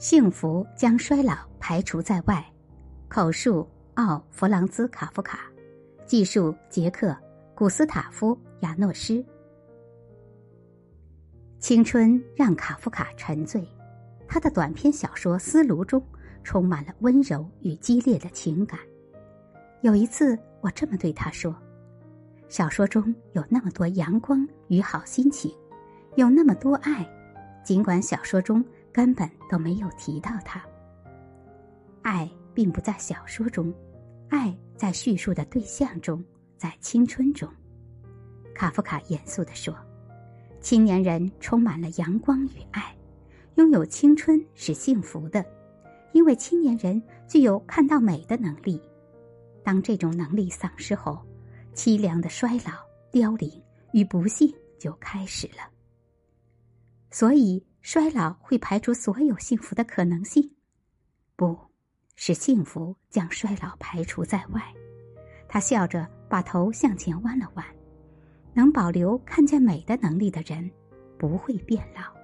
幸福将衰老排除在外。口述：奥·弗朗兹·卡夫卡，记述：杰克·古斯塔夫·亚诺斯。青春让卡夫卡沉醉，他的短篇小说《思炉》中充满了温柔与激烈的情感。有一次，我这么对他说：“小说中有那么多阳光与好心情，有那么多爱，尽管小说中根本都没有提到它。爱并不在小说中，爱在叙述的对象中，在青春中。”卡夫卡严肃地说。青年人充满了阳光与爱，拥有青春是幸福的，因为青年人具有看到美的能力。当这种能力丧失后，凄凉的衰老、凋零与不幸就开始了。所以，衰老会排除所有幸福的可能性，不是幸福将衰老排除在外。他笑着把头向前弯了弯。能保留看见美的能力的人，不会变老。